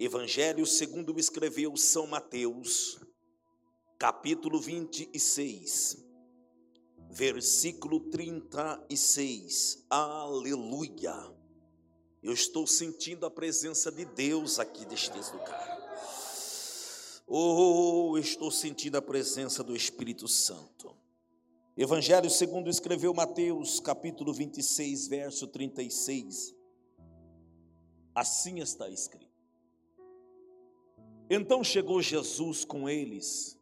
Evangelho segundo escreveu São Mateus, capítulo 26, versículo 36. Aleluia. Eu estou sentindo a presença de Deus aqui neste lugar. Oh, estou sentindo a presença do Espírito Santo. Evangelho segundo escreveu Mateus, capítulo 26, verso 36. Assim está escrito. Então chegou Jesus com eles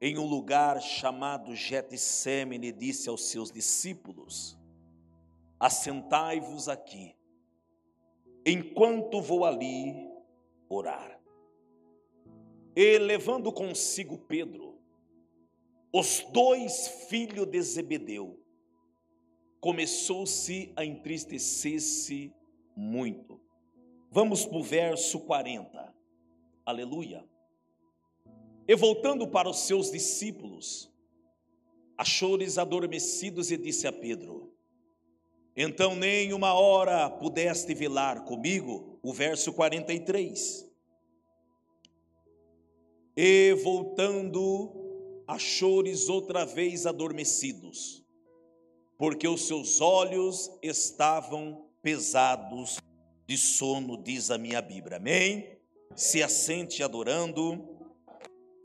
em um lugar chamado Getsemane e disse aos seus discípulos: Assentai-vos aqui, enquanto vou ali orar. E levando consigo Pedro, os dois filhos de Zebedeu, começou-se a entristecer-se muito. Vamos para o verso 40. Aleluia. E voltando para os seus discípulos, achou-lhes adormecidos e disse a Pedro: Então nem uma hora pudeste velar comigo? O verso 43. E voltando, achou-lhes outra vez adormecidos, porque os seus olhos estavam pesados de sono, diz a minha Bíblia. Amém? Se assente adorando,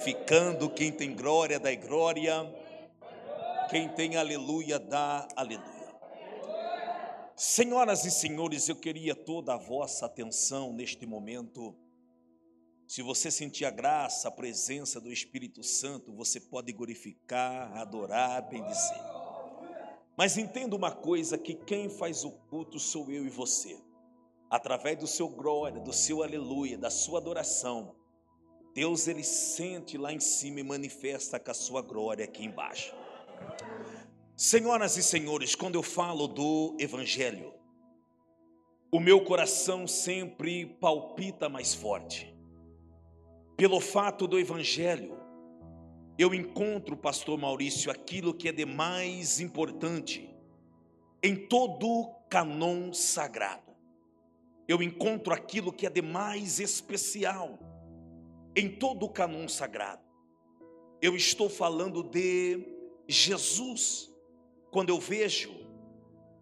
ficando, quem tem glória dá glória, quem tem aleluia dá aleluia. Senhoras e senhores, eu queria toda a vossa atenção neste momento. Se você sentir a graça, a presença do Espírito Santo, você pode glorificar, adorar, bendizer. Mas entenda uma coisa: que quem faz o culto sou eu e você através do seu glória, do seu aleluia, da sua adoração, Deus ele sente lá em cima e manifesta com a sua glória aqui embaixo. Senhoras e senhores, quando eu falo do evangelho, o meu coração sempre palpita mais forte. Pelo fato do evangelho, eu encontro, pastor Maurício, aquilo que é de mais importante em todo o canon sagrado eu encontro aquilo que é de mais especial em todo o canon sagrado. Eu estou falando de Jesus. Quando eu vejo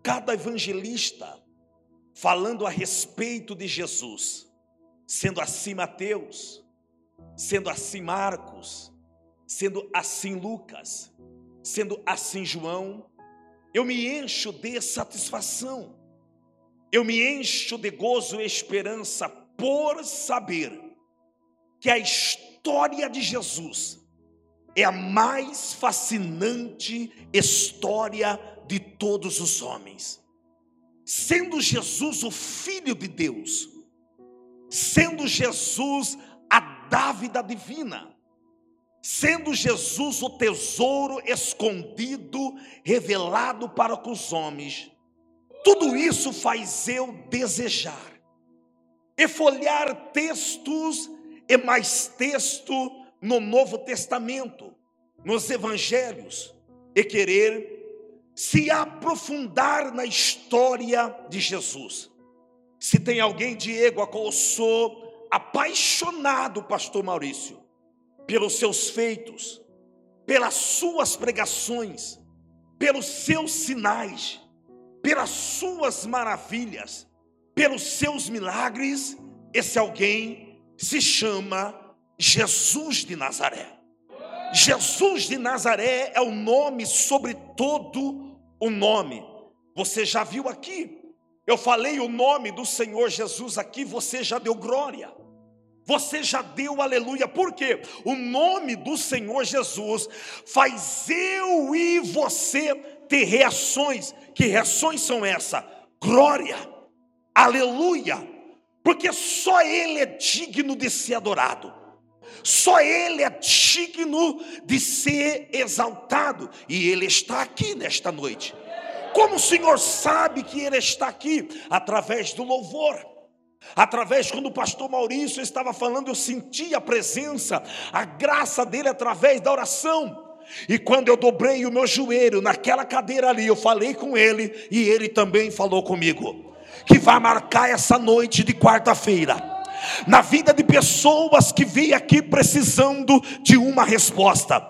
cada evangelista falando a respeito de Jesus, sendo assim Mateus, sendo assim Marcos, sendo assim Lucas, sendo assim João, eu me encho de satisfação eu me encho de gozo e esperança por saber que a história de Jesus é a mais fascinante história de todos os homens. Sendo Jesus o Filho de Deus, sendo Jesus a dávida divina, sendo Jesus o tesouro escondido, revelado para os homens, tudo isso faz eu desejar e folhear textos e mais texto no Novo Testamento, nos Evangelhos, e querer se aprofundar na história de Jesus. Se tem alguém, Diego, a qual eu sou apaixonado, Pastor Maurício, pelos seus feitos, pelas suas pregações, pelos seus sinais, pelas suas maravilhas, pelos seus milagres, esse alguém se chama Jesus de Nazaré. Jesus de Nazaré é o nome sobre todo o nome. Você já viu aqui? Eu falei o nome do Senhor Jesus aqui, você já deu glória. Você já deu aleluia, por quê? O nome do Senhor Jesus faz eu e você ter reações. Que reações são essas? Glória, aleluia, porque só Ele é digno de ser adorado. Só Ele é digno de ser exaltado, e Ele está aqui nesta noite. Como o Senhor sabe que Ele está aqui? Através do louvor. Através, quando o pastor Maurício estava falando, eu senti a presença, a graça dele através da oração. E quando eu dobrei o meu joelho naquela cadeira ali, eu falei com ele e ele também falou comigo. Que vai marcar essa noite de quarta-feira na vida de pessoas que vêm aqui precisando de uma resposta,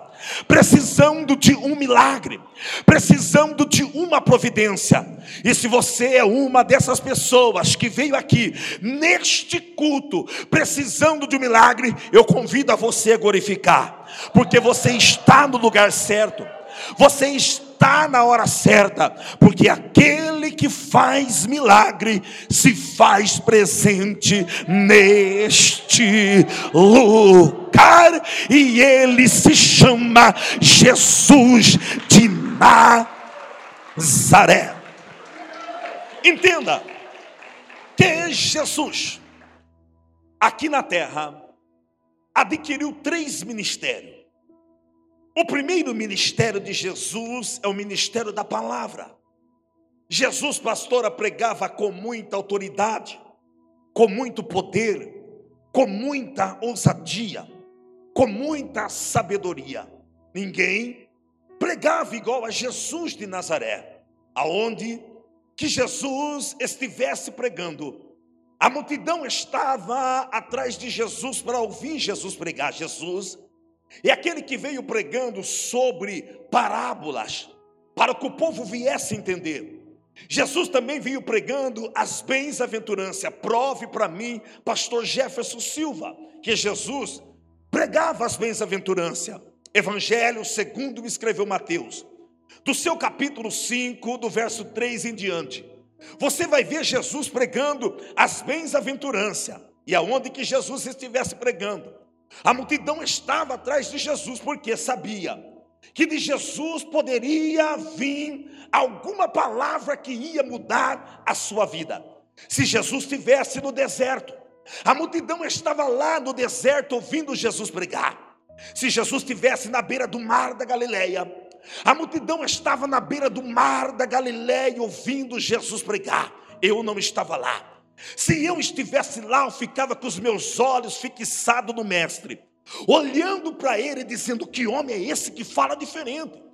precisando de um milagre, precisando de uma providência. E se você é uma dessas pessoas que veio aqui neste culto precisando de um milagre, eu convido a você a glorificar, porque você está no lugar certo. Você está na hora certa, porque aquele que faz milagre se faz presente neste lugar, e ele se chama Jesus de Nazaré. Entenda que Jesus, aqui na terra, adquiriu três ministérios. O primeiro ministério de Jesus é o ministério da palavra. Jesus, pastora, pregava com muita autoridade, com muito poder, com muita ousadia, com muita sabedoria. Ninguém pregava igual a Jesus de Nazaré, aonde que Jesus estivesse pregando, a multidão estava atrás de Jesus para ouvir Jesus pregar. Jesus é aquele que veio pregando sobre parábolas, para que o povo viesse entender. Jesus também veio pregando as bens-aventuranças. Prove para mim, pastor Jefferson Silva, que Jesus pregava as bens-aventuranças. Evangelho segundo escreveu Mateus. Do seu capítulo 5, do verso 3 em diante. Você vai ver Jesus pregando as bens-aventuranças. E aonde que Jesus estivesse pregando, a multidão estava atrás de Jesus porque sabia que de Jesus poderia vir alguma palavra que ia mudar a sua vida. Se Jesus estivesse no deserto, a multidão estava lá no deserto ouvindo Jesus pregar. Se Jesus estivesse na beira do mar da Galileia, a multidão estava na beira do mar da Galileia ouvindo Jesus pregar. Eu não estava lá. Se eu estivesse lá, eu ficava com os meus olhos fixados no Mestre, olhando para ele, dizendo: Que homem é esse que fala diferente?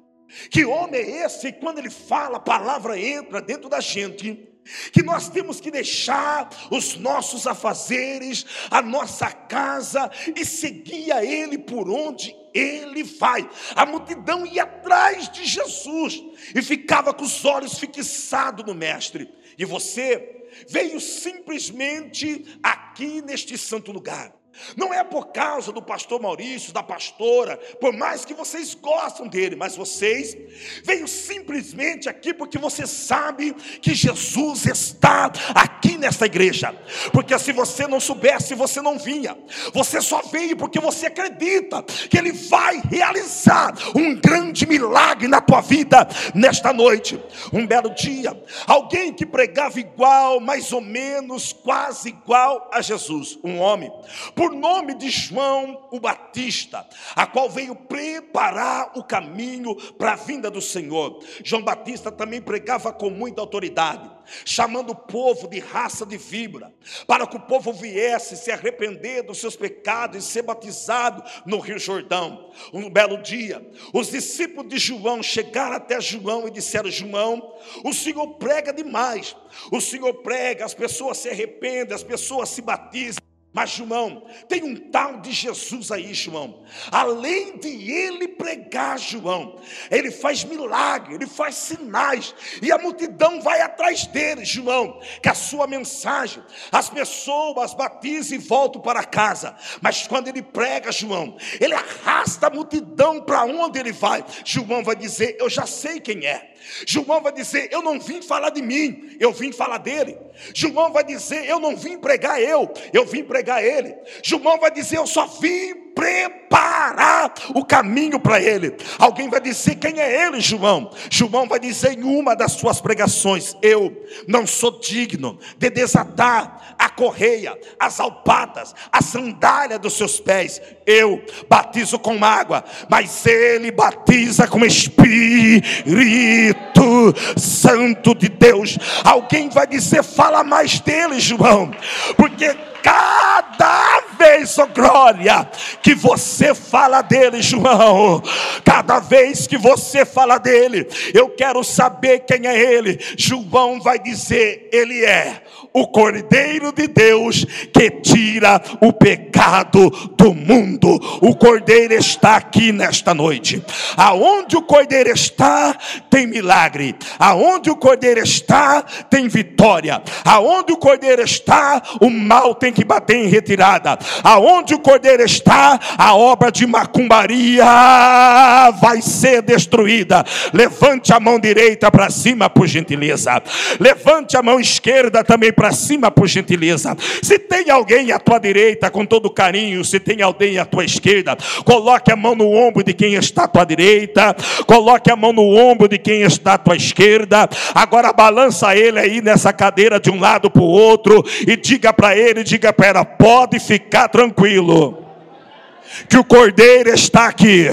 Que homem é esse? E quando ele fala, a palavra entra dentro da gente. Que nós temos que deixar os nossos afazeres, a nossa casa e seguir a Ele por onde Ele vai. A multidão ia atrás de Jesus e ficava com os olhos fixados no Mestre. E você veio simplesmente aqui neste santo lugar. Não é por causa do pastor Maurício, da pastora, por mais que vocês gostam dele, mas vocês veio simplesmente aqui porque você sabe que Jesus está aqui nesta igreja. Porque se você não soubesse, você não vinha. Você só veio porque você acredita que ele vai realizar um grande milagre na tua vida nesta noite. Um belo dia, alguém que pregava igual, mais ou menos, quase igual a Jesus, um homem. Por por nome de João o Batista, a qual veio preparar o caminho para a vinda do Senhor. João Batista também pregava com muita autoridade, chamando o povo de raça de víbora, para que o povo viesse se arrepender dos seus pecados e ser batizado no Rio Jordão. Um belo dia, os discípulos de João chegaram até João e disseram: João, o Senhor prega demais, o Senhor prega, as pessoas se arrependem, as pessoas se batizam. Mas, João, tem um tal de Jesus aí, João. Além de ele pregar, João, ele faz milagre, ele faz sinais, e a multidão vai atrás dele, João. Que a sua mensagem, as pessoas batizam e voltam para casa. Mas quando ele prega, João, ele arrasta a multidão para onde ele vai. João vai dizer: Eu já sei quem é. João vai dizer: Eu não vim falar de mim, eu vim falar dele. João vai dizer: Eu não vim pregar eu, eu vim pregar ele. João vai dizer: Eu só vim preparar o caminho para ele. Alguém vai dizer quem é ele, João? João vai dizer em uma das suas pregações: Eu não sou digno de desatar a correia, as alpadas, a sandália dos seus pés. Eu batizo com água, mas ele batiza com Espírito Santo de Deus. Alguém vai dizer: Fala mais dele, João, porque cada vez, oh glória, que você fala dele, João, cada vez que você fala dele, eu quero saber quem é ele. João vai dizer: Ele é o Cordeiro de Deus que tira o pecado do mundo. O Cordeiro está aqui nesta noite. Aonde o Cordeiro está, tem milagre. Aonde o Cordeiro está, tem vitória. Aonde o Cordeiro está, o mal tem que bater em retirada. Aonde o Cordeiro está, a obra de macumbaria vai ser destruída. Levante a mão direita para cima, por gentileza. Levante a mão esquerda também para cima, por gentileza. Se tem alguém à tua direita, com todo carinho, se tem alguém à tua esquerda, coloque a mão no ombro de quem está à tua direita, coloque a mão no ombro de quem está à tua esquerda. Agora balança ele aí nessa cadeira de um lado para o outro e diga para ele, diga para ela, pode ficar tranquilo. Que o cordeiro está aqui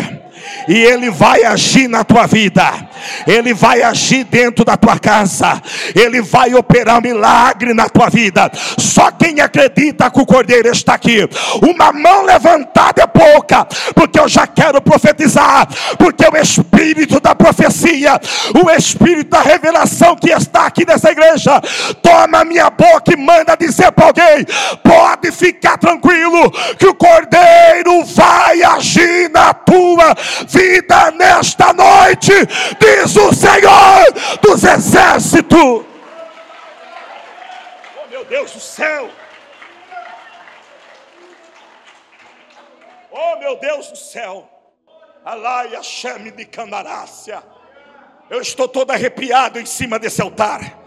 e Ele vai agir na tua vida, Ele vai agir dentro da tua casa, Ele vai operar milagre na tua vida. Só quem acredita que o Cordeiro está aqui, uma mão levantada é pouca, porque eu já quero profetizar, porque o Espírito da profecia, o Espírito da revelação que está aqui nessa igreja, toma minha boca e manda dizer para alguém: pode ficar tranquilo, que o Cordeiro vai agir na tua vida nesta noite, diz o Senhor dos exércitos. Oh meu Deus do céu! Oh meu Deus do céu! Alaia chame de Candarácia. Eu estou todo arrepiado em cima desse altar.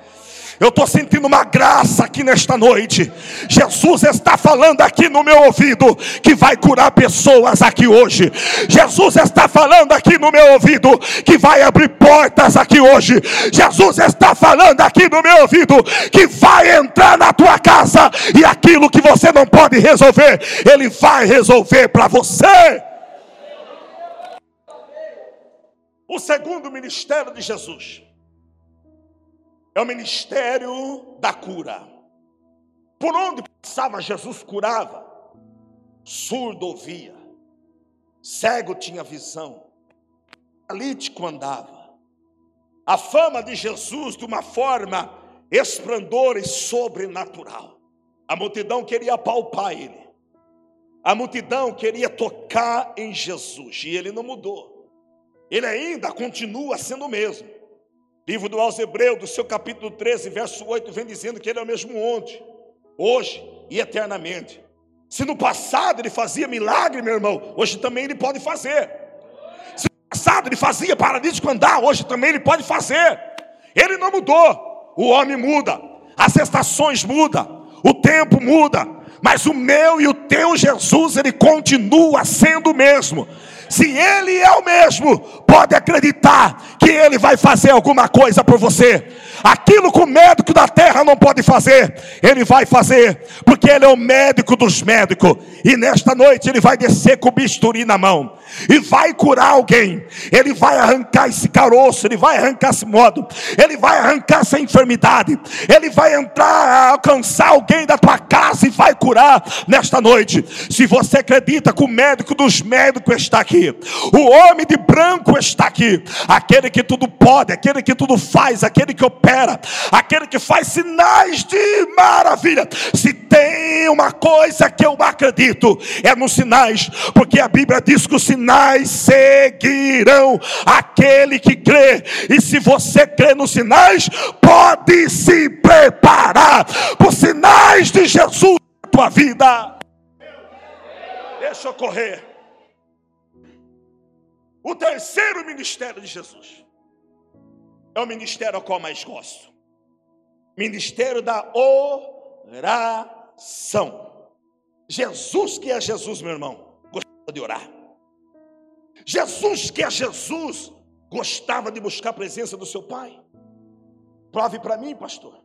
Eu estou sentindo uma graça aqui nesta noite. Jesus está falando aqui no meu ouvido que vai curar pessoas aqui hoje. Jesus está falando aqui no meu ouvido que vai abrir portas aqui hoje. Jesus está falando aqui no meu ouvido que vai entrar na tua casa e aquilo que você não pode resolver, Ele vai resolver para você. O segundo ministério de Jesus é o ministério da cura. Por onde passava, Jesus curava. Surdo ouvia, cego tinha visão, paralítico andava. A fama de Jesus de uma forma esplendor e sobrenatural. A multidão queria palpar ele. A multidão queria tocar em Jesus e ele não mudou. Ele ainda continua sendo o mesmo. Livro do aos Hebreus, do seu capítulo 13, verso 8, vem dizendo que ele é o mesmo ontem, hoje e eternamente. Se no passado ele fazia milagre, meu irmão, hoje também ele pode fazer. Se no passado ele fazia paralítico andar, hoje também ele pode fazer. Ele não mudou. O homem muda, as estações mudam, o tempo muda, mas o meu e o teu Jesus, ele continua sendo o mesmo. Se Ele é o mesmo, pode acreditar que Ele vai fazer alguma coisa por você. Aquilo que o médico da terra não pode fazer, Ele vai fazer, porque Ele é o médico dos médicos. E nesta noite Ele vai descer com o bisturi na mão e vai curar alguém. Ele vai arrancar esse caroço, Ele vai arrancar esse modo, Ele vai arrancar essa enfermidade, Ele vai entrar, alcançar alguém da tua casa e vai curar nesta noite. Se você acredita que o médico dos médicos está aqui. O homem de branco está aqui. Aquele que tudo pode, aquele que tudo faz, aquele que opera, aquele que faz sinais de maravilha. Se tem uma coisa que eu acredito, é nos sinais, porque a Bíblia diz que os sinais seguirão aquele que crê. E se você crê nos sinais, pode se preparar para os sinais de Jesus na tua vida. Deixa eu correr. O terceiro ministério de Jesus é o ministério ao qual mais gosto. Ministério da oração. Jesus que é Jesus, meu irmão, gostava de orar. Jesus que é Jesus, gostava de buscar a presença do seu Pai. Prove para mim, pastor.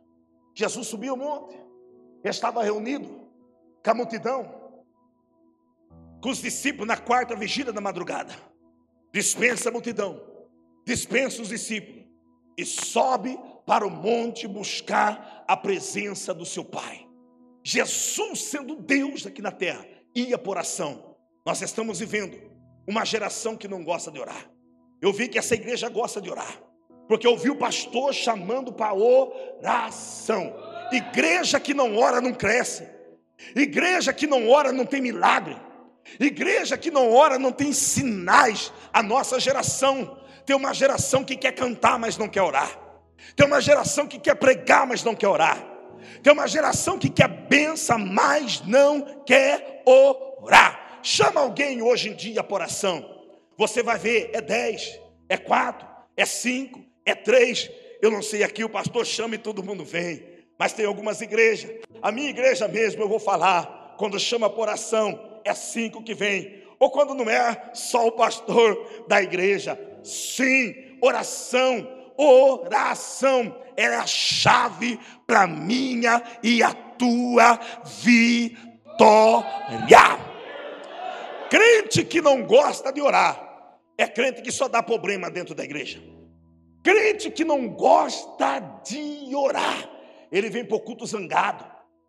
Jesus subiu o monte, estava reunido com a multidão, com os discípulos na quarta vigília da madrugada dispensa a multidão, dispensa os discípulos e sobe para o monte buscar a presença do seu Pai. Jesus, sendo Deus aqui na terra, ia por ação. Nós estamos vivendo uma geração que não gosta de orar. Eu vi que essa igreja gosta de orar, porque eu vi o pastor chamando para oração. Igreja que não ora não cresce. Igreja que não ora não tem milagre. Igreja que não ora não tem sinais. A nossa geração tem uma geração que quer cantar, mas não quer orar. Tem uma geração que quer pregar, mas não quer orar. Tem uma geração que quer benção, mas não quer orar. Chama alguém hoje em dia por oração. Você vai ver, é 10, é 4, é 5, é 3. Eu não sei aqui, o pastor chama e todo mundo vem. Mas tem algumas igrejas. A minha igreja mesmo, eu vou falar. Quando chama por oração, é cinco que vem. Ou quando não é só o pastor da igreja. Sim, oração, oração é a chave para minha e a tua vitória. Crente que não gosta de orar é crente que só dá problema dentro da igreja. Crente que não gosta de orar, ele vem para o culto zangado,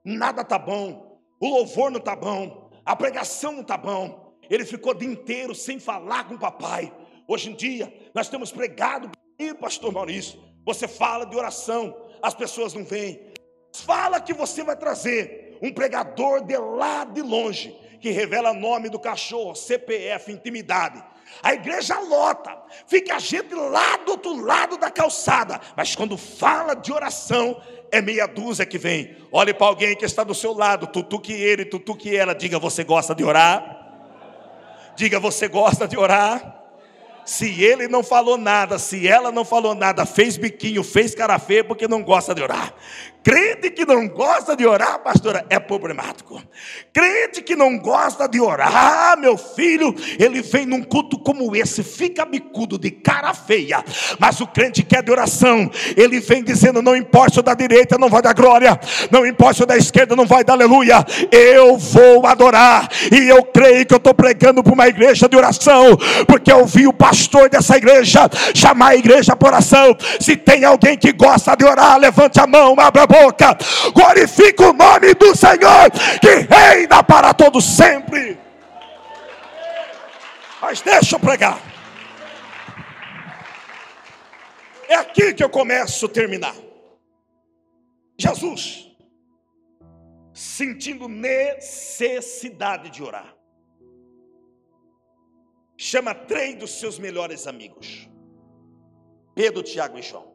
nada tá bom, o louvor não tá bom, a pregação não tá bom. Ele ficou o dia inteiro sem falar com o papai. Hoje em dia, nós temos pregado, pastor Maurício, você fala de oração, as pessoas não vêm. Fala que você vai trazer um pregador de lá de longe, que revela nome do cachorro, CPF, intimidade. A igreja lota, fica a gente lá do outro lado da calçada, mas quando fala de oração, é meia dúzia que vem. Olhe para alguém que está do seu lado, tutu que ele, tutu que ela, diga: Você gosta de orar? Diga: Você gosta de orar? Se ele não falou nada, se ela não falou nada, fez biquinho, fez cara feia porque não gosta de orar. Crente que não gosta de orar, pastora, é problemático. Crente que não gosta de orar, meu filho, ele vem num culto como esse, fica bicudo de cara feia. Mas o crente que é de oração, ele vem dizendo: não importa da direita, não vai dar glória, não importa da esquerda, não vai dar aleluia. Eu vou adorar, e eu creio que eu estou pregando para uma igreja de oração, porque eu vi o pastor dessa igreja chamar a igreja para oração. Se tem alguém que gosta de orar, levante a mão, abra a boca, glorifica o nome do Senhor, que reina para todos sempre. Mas deixa eu pregar. É aqui que eu começo a terminar. Jesus, sentindo necessidade de orar, chama três dos seus melhores amigos: Pedro, Tiago e João.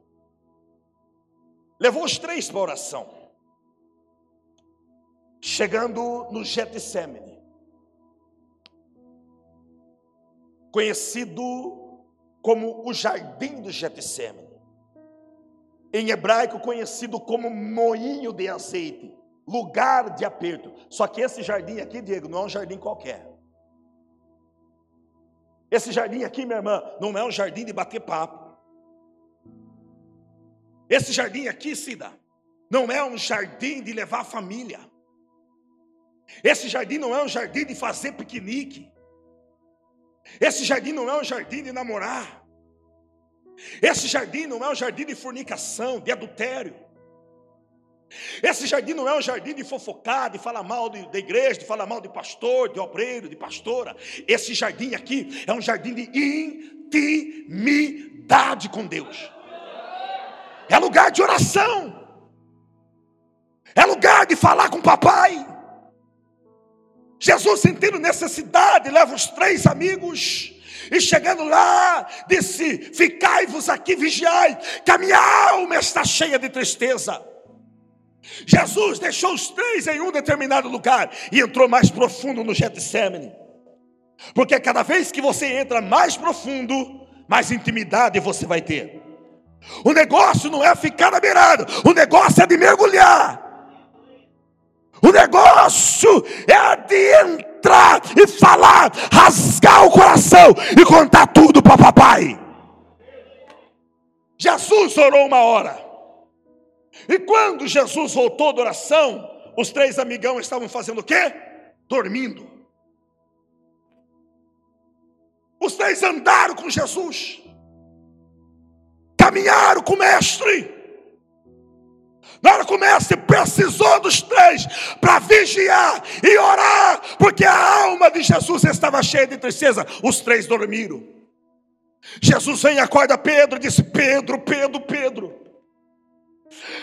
Levou os três para oração. Chegando no Getsemane, conhecido como o Jardim do Getsemane, em hebraico conhecido como moinho de azeite, lugar de aperto. Só que esse jardim aqui, Diego, não é um jardim qualquer. Esse jardim aqui, minha irmã, não é um jardim de bater papo. Esse jardim aqui, Cida, não é um jardim de levar a família. Esse jardim não é um jardim de fazer piquenique. Esse jardim não é um jardim de namorar. Esse jardim não é um jardim de fornicação, de adultério. Esse jardim não é um jardim de fofocar, de falar mal de, da igreja, de falar mal de pastor, de obreiro, de pastora. Esse jardim aqui é um jardim de intimidade com Deus é lugar de oração, é lugar de falar com o papai. Jesus, sentindo necessidade, leva os três amigos. E chegando lá, disse: Ficai-vos aqui, vigiai, que a minha alma está cheia de tristeza. Jesus deixou os três em um determinado lugar e entrou mais profundo no Getsemane. Porque cada vez que você entra mais profundo, mais intimidade você vai ter. O negócio não é ficar na beirada, o negócio é de mergulhar. O negócio é de entrar e falar, rasgar o coração e contar tudo para papai. Jesus orou uma hora. E quando Jesus voltou da oração, os três amigão estavam fazendo o quê? Dormindo. Os três andaram com Jesus caminharam com o mestre. Na hora que o mestre precisou dos três para vigiar e orar, porque a alma de Jesus estava cheia de tristeza, os três dormiram. Jesus vem e acorda Pedro e disse: Pedro, Pedro, Pedro,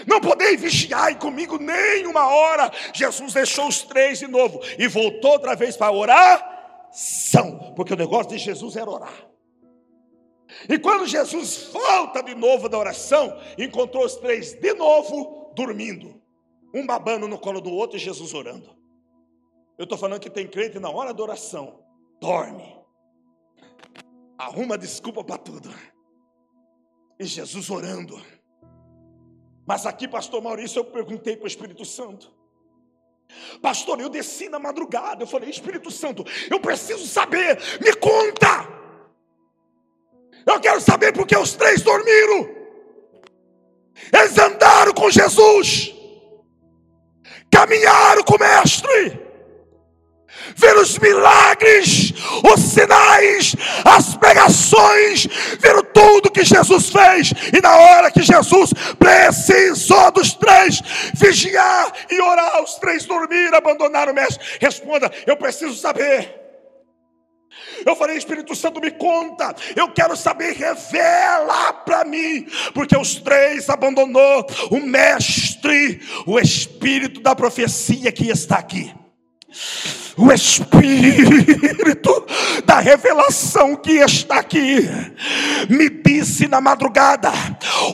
Não podeis vigiar comigo nem uma hora. Jesus deixou os três de novo e voltou outra vez para oração, porque o negócio de Jesus era orar. E quando Jesus volta de novo da oração, encontrou os três de novo dormindo, um babando no colo do outro e Jesus orando. Eu estou falando que tem crente na hora da oração, dorme, arruma desculpa para tudo, e Jesus orando. Mas aqui, pastor Maurício, eu perguntei para o Espírito Santo. Pastor, eu desci na madrugada. Eu falei, Espírito Santo, eu preciso saber, me conta. Eu quero saber porque os três dormiram. Eles andaram com Jesus, caminharam com o Mestre ver os milagres, os sinais, as pregações, ver tudo que Jesus fez, e na hora que Jesus precisou dos três vigiar e orar, os três dormiram, abandonaram o mestre. Responda: Eu preciso saber. Eu falei, Espírito Santo, me conta. Eu quero saber, revela para mim. Porque os três abandonou o mestre, o espírito da profecia que está aqui o Espírito da revelação que está aqui me disse na madrugada: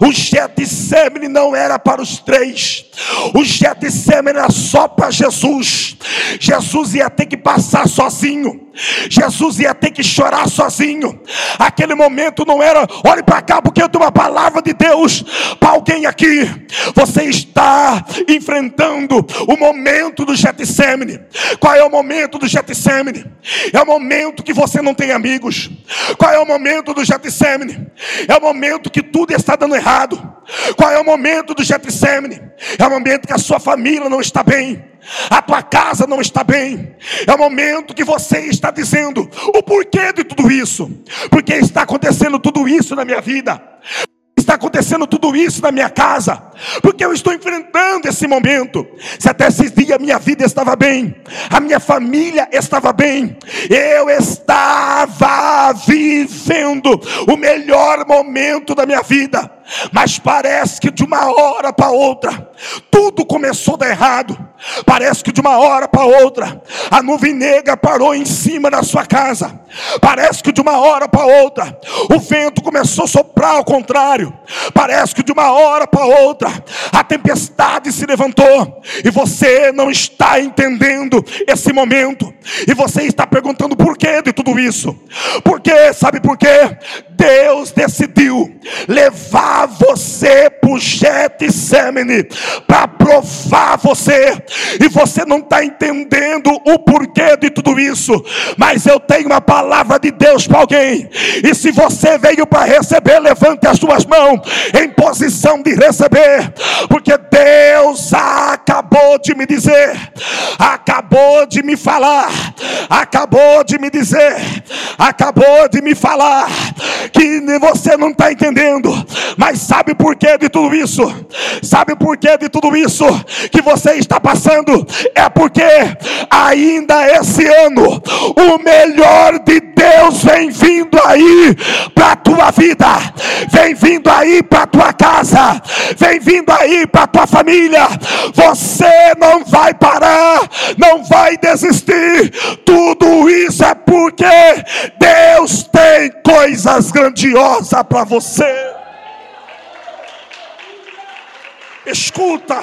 o Getsemane não era para os três, o Getsemane era só para Jesus. Jesus ia ter que passar sozinho. Jesus ia ter que chorar sozinho. Aquele momento não era, olhe para cá, porque eu tenho uma palavra de Deus para alguém aqui. Você está enfrentando o momento do Getsemane. Qual é o momento do Getsemane? É o momento que você não tem amigos. Qual é o momento do Getsemane? É o momento que tudo está dando errado. Qual é o momento do Getsemane? É o momento que a sua família não está bem a tua casa não está bem. É o momento que você está dizendo o porquê de tudo isso. Porque está acontecendo tudo isso na minha vida. Está acontecendo tudo isso na minha casa, porque eu estou enfrentando esse momento. Se até esses dias minha vida estava bem, a minha família estava bem, eu estava vivendo o melhor momento da minha vida, mas parece que de uma hora para outra, tudo começou a dar errado. Parece que de uma hora para outra, a nuvem negra parou em cima da sua casa. Parece que de uma hora para outra, o vento começou a soprar ao contrário. Parece que de uma hora para outra, a tempestade se levantou. E você não está entendendo esse momento. E você está perguntando por que de tudo isso. Por quê? Sabe por quê? Deus decidiu levar você para o Getsemane para provar você. E você não está entendendo o porquê de tudo isso, mas eu tenho uma palavra de Deus para alguém, e se você veio para receber, levante as suas mãos em posição de receber, porque Deus acabou de me dizer, acabou de me falar, acabou de me dizer, acabou de me falar, que você não está entendendo, mas sabe por que de tudo isso? Sabe por que de tudo isso que você está passando? é porque ainda esse ano o melhor de Deus vem vindo aí para tua vida, vem vindo aí para tua casa, vem vindo aí para tua família. Você não vai parar, não vai desistir. Tudo isso é porque Deus tem coisas grandiosas para você. Escuta.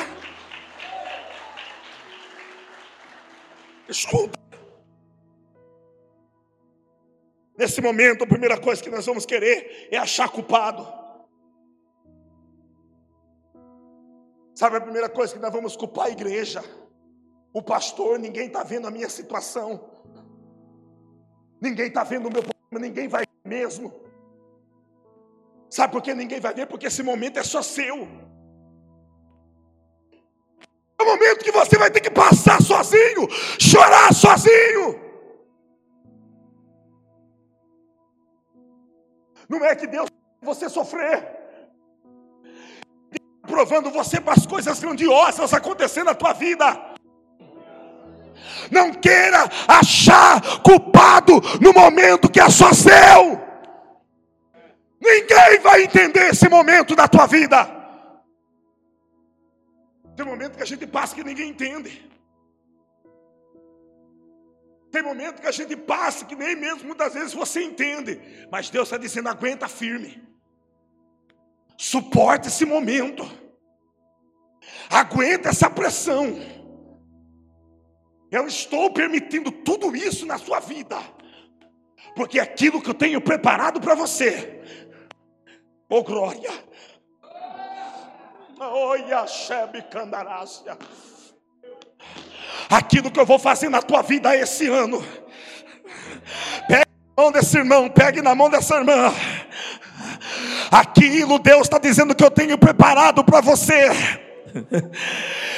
Escuta. Nesse momento, a primeira coisa que nós vamos querer é achar culpado. Sabe a primeira coisa que nós vamos culpar a igreja? O pastor, ninguém está vendo a minha situação. Ninguém está vendo o meu problema, ninguém vai mesmo. Sabe por que ninguém vai ver? Porque esse momento é só seu. É o momento que você vai ter que passar sozinho, chorar sozinho. Não é que Deus você sofrer, provando você para as coisas grandiosas acontecendo na tua vida. Não queira achar culpado no momento que é só seu. Ninguém vai entender esse momento da tua vida. Tem momento que a gente passa que ninguém entende. Tem momento que a gente passa que nem mesmo muitas vezes você entende. Mas Deus está dizendo: aguenta firme. Suporte esse momento. Aguenta essa pressão. Eu estou permitindo tudo isso na sua vida. Porque aquilo que eu tenho preparado para você. Oh glória. Aquilo que eu vou fazer na tua vida esse ano. Pegue na mão desse irmão, pegue na mão dessa irmã. Aquilo Deus está dizendo que eu tenho preparado para você.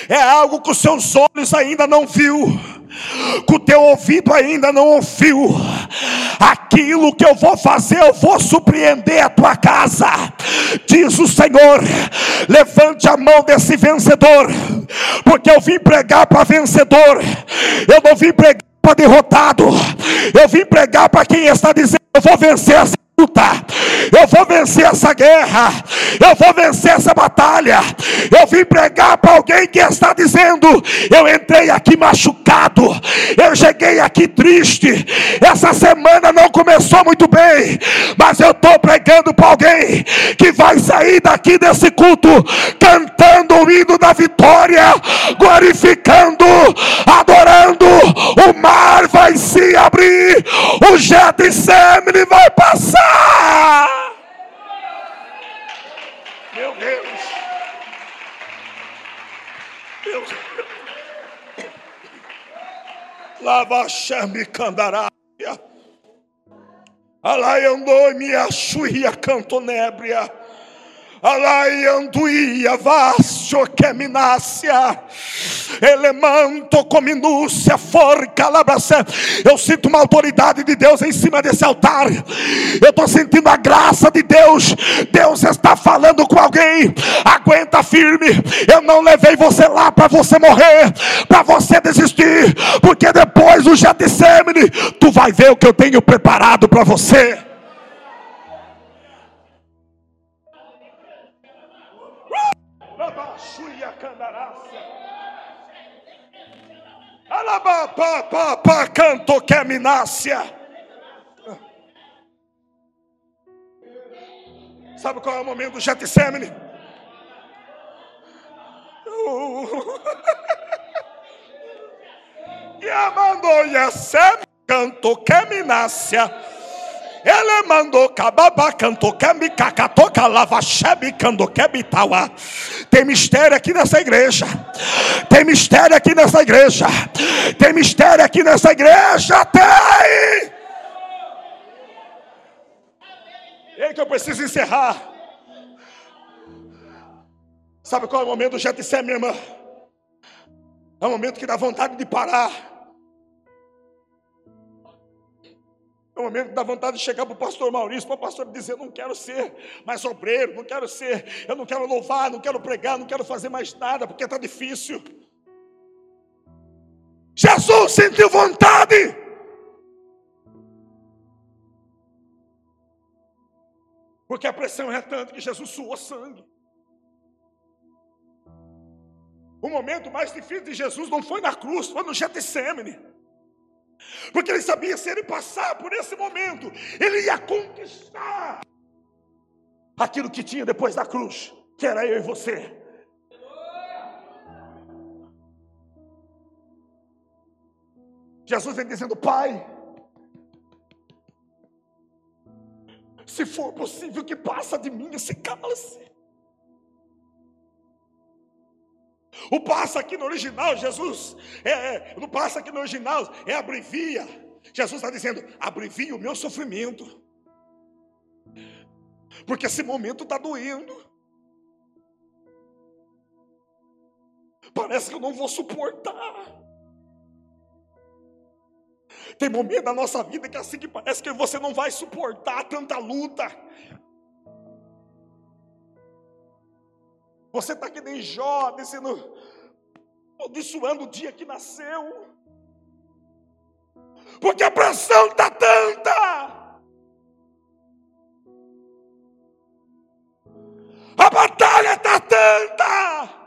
É algo que os seus olhos ainda não viu que o teu ouvido ainda não ouviu. Aquilo que eu vou fazer, eu vou surpreender a tua casa. Diz o Senhor: levante a mão desse vencedor, porque eu vim pregar para vencedor, eu não vim pregar para derrotado, eu vim pregar para quem está dizendo: eu vou vencer essa luta, eu vou vencer essa guerra, eu vou vencer essa batalha. Eu vim pregar para alguém que está dizendo: eu entrei aqui machucado, eu cheguei aqui triste. Essa semana não começou muito bem, mas eu estou pregando para alguém que vai sair daqui desse culto cantando o hino da vitória, glorificando, adorando. O mar vai se abrir, o Getsemane vai passar. Meu Deus. Meu Deus. Lava chame candarária. Alaiandoi me achuia cantonébria. Alaianduia vasso queminácia, elemanto cominúcia, forca labraça. Eu sinto uma autoridade de Deus em cima desse altar. Eu estou sentindo a graça de Deus. Deus está falando com alguém. Aguenta firme. Eu não levei você lá para você morrer, para você desistir, porque depois do Getsemane, tu vai ver o que eu tenho preparado para você. Canto que minácia. Sabe qual é o momento do Getsemane? E a mandou Yasem canto que minácia. Ele mandou cababa canto kemi kakatoka lava shebe kando kebitawa. Tem mistério aqui nessa igreja. Tem mistério aqui nessa igreja. Tem mistério aqui nessa igreja. Tem. E que eu preciso encerrar. Sabe qual é o momento do Getsemane, minha irmã? É o momento que dá vontade de parar. No momento que dá vontade de chegar para o pastor Maurício, para o pastor dizer: não quero ser mais obreiro, não quero ser, eu não quero louvar, não quero pregar, não quero fazer mais nada, porque está difícil. Jesus sentiu vontade. Porque a pressão é tanta que Jesus suou sangue. O momento mais difícil de Jesus não foi na cruz, foi no Getsemane. Porque ele sabia se ele passar por esse momento, ele ia conquistar aquilo que tinha depois da cruz, que era eu e você. Jesus vem dizendo: Pai, se for possível que passa de mim esse cálice. O passa aqui no original, Jesus, é, é, no passa aqui no original, é abrevia. Jesus está dizendo, abrevia o meu sofrimento. Porque esse momento está doendo. Parece que eu não vou suportar. Tem momento da nossa vida que é assim que parece que você não vai suportar tanta luta. Você está que nem Jó, dizendo, abençoando o dia que nasceu. Porque a pressão está tanta. A batalha está tanta.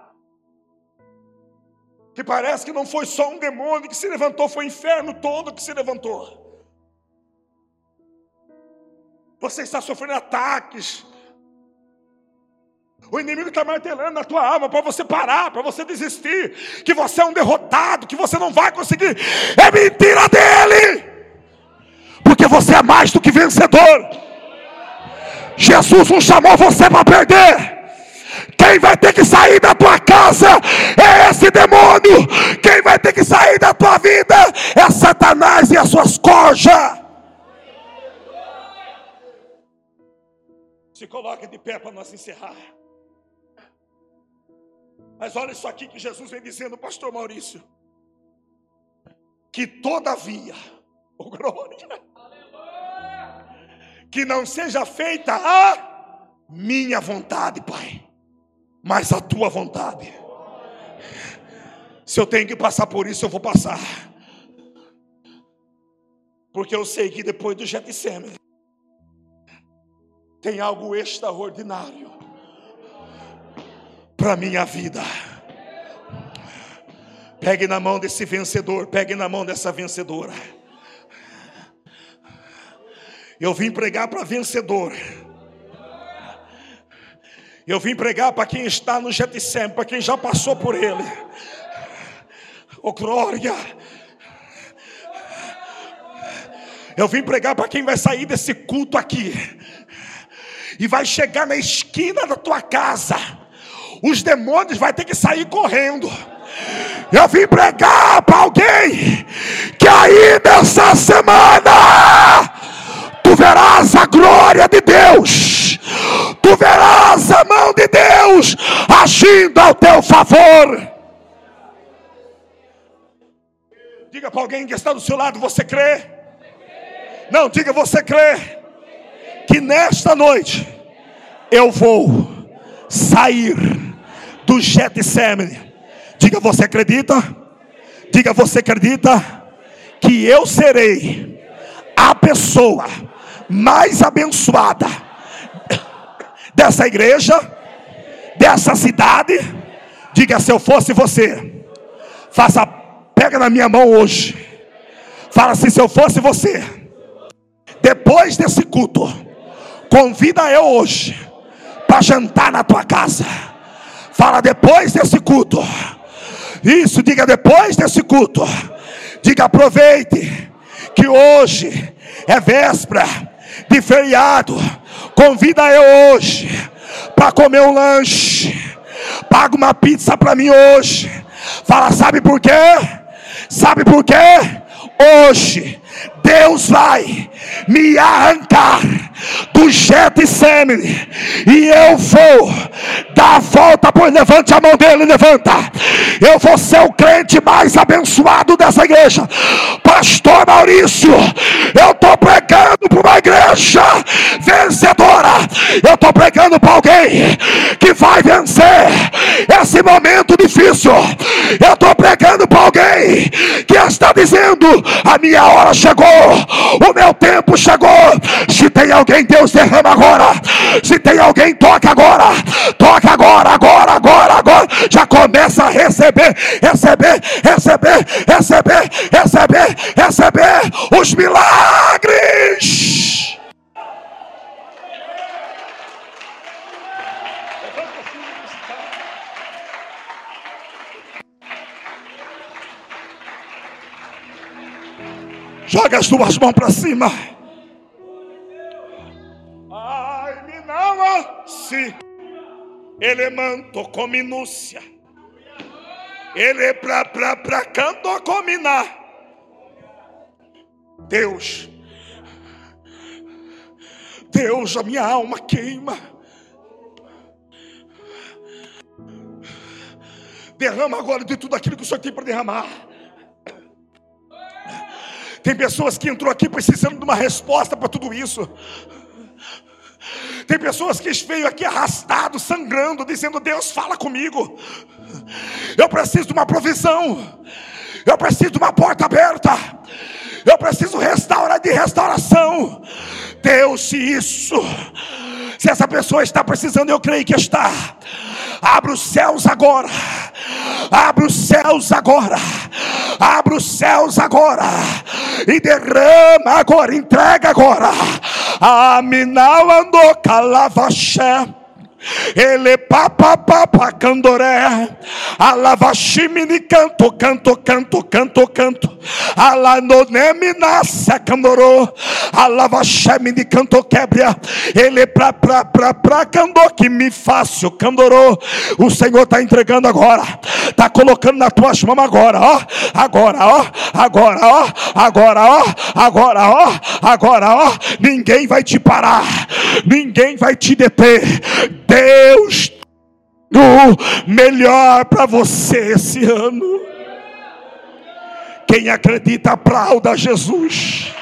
parece que não foi só um demônio que se levantou, foi o inferno todo que se levantou. Você está sofrendo ataques. O inimigo está martelando na tua alma para você parar, para você desistir, que você é um derrotado, que você não vai conseguir. É mentira dele, porque você é mais do que vencedor. Jesus não chamou você para perder. Quem vai ter que sair da tua casa é esse demônio. Quem vai ter que sair da tua vida é Satanás e as suas corjas. Se coloque de pé para nós encerrar. Mas olha isso aqui que Jesus vem dizendo, pastor Maurício. Que todavia, oh glória, que não seja feita a minha vontade, Pai mas a tua vontade. Se eu tenho que passar por isso, eu vou passar. Porque eu sei que depois do Getsemane tem algo extraordinário para minha vida. Pegue na mão desse vencedor, pegue na mão dessa vencedora. Eu vim pregar para vencedor. Eu vim pregar para quem está no Getsemane, para quem já passou por ele. Oh glória! Eu vim pregar para quem vai sair desse culto aqui e vai chegar na esquina da tua casa. Os demônios vai ter que sair correndo. Eu vim pregar para alguém que aí nessa semana tu verás a glória de Deus, tu verás a mão de Deus agindo ao teu favor. Diga para alguém que está do seu lado: você crê? Não, diga você crê que nesta noite eu vou sair do Getsemane. Diga você acredita? Diga você acredita que eu serei a pessoa mais abençoada dessa igreja, dessa cidade. Diga se eu fosse você, faça, pega na minha mão hoje. Fala assim: se eu fosse você, depois desse culto, convida eu hoje para jantar na tua casa. Fala depois desse culto. Isso, diga depois desse culto. Diga aproveite que hoje é véspera de feriado. Convida eu hoje para comer um lanche. Paga uma pizza para mim hoje. Fala, sabe por quê? Sabe por quê? Hoje Deus vai me arrancar do Getsemane e eu vou dar a volta, pois levante a mão dele, levanta. Eu vou ser o crente mais abençoado dessa igreja. Pastor Maurício, eu estou pregando para uma igreja vencedora. Eu estou pregando para alguém que vai vencer esse momento difícil. Eu estou pregando para alguém que está dizendo: a minha hora chegou, o meu tempo chegou. Se tem alguém, Deus derrama agora. Se tem alguém, toca agora. Toca agora, agora, agora, agora. Já começa a receber, receber, receber, receber, receber, receber os milagres. Joga as duas mãos para cima. Ai, me não se elemanto com minúcia. Ele pra, pra, pra canto combinar. Deus, Deus, a minha alma queima. Derrama agora de tudo aquilo que o Senhor tem para derramar. Tem pessoas que entrou aqui precisando de uma resposta para tudo isso. Tem pessoas que veio aqui arrastado, sangrando, dizendo: Deus, fala comigo. Eu preciso de uma provisão. Eu preciso de uma porta aberta. Eu preciso restaurar de restauração. Deus, se isso, se essa pessoa está precisando, eu creio que está. Abra os céus agora. Abre os céus agora. Abre os céus agora. E derrama agora. Entrega agora. Aminal andou calavaché. Ele papa papa candoré. Alavashimini canto, canto, canto, canto, canto. Alanoneme nasce candorô. Alavashemini canto quebra. Ele pra pra pra pra candor que me fácil candorô. O Senhor está entregando agora. Está colocando nas tuas mãos agora, ó. Agora, ó. Agora, ó. Agora, ó. Agora, ó. Agora, ó. Ninguém vai te parar. Ninguém vai te deter Deus o melhor para você esse ano. Quem acredita, aplauda Jesus.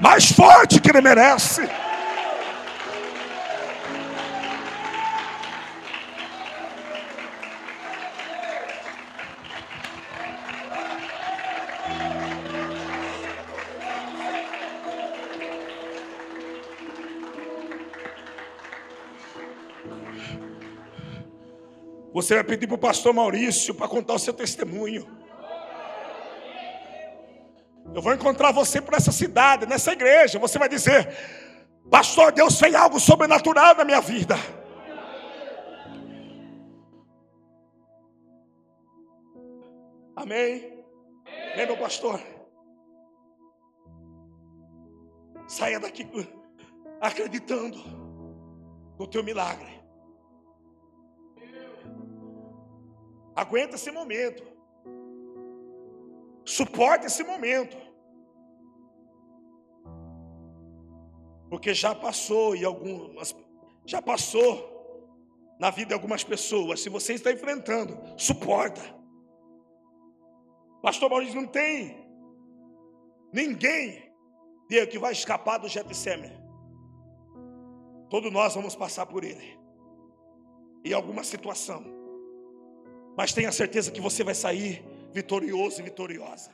Mais forte que ele merece. Você vai pedir para o pastor Maurício para contar o seu testemunho. Eu vou encontrar você por essa cidade, nessa igreja. Você vai dizer: Pastor, Deus fez algo sobrenatural na minha vida. Amém? Amém, meu pastor? Saia daqui acreditando no teu milagre. Aguenta esse momento. Suporte esse momento. Porque já passou e algumas já passou na vida de algumas pessoas. Se você está enfrentando, suporta. Pastor Maurício não tem ninguém que vai escapar do Getsemane. Todos nós vamos passar por ele. Em alguma situação. Mas tenha certeza que você vai sair vitorioso e vitoriosa.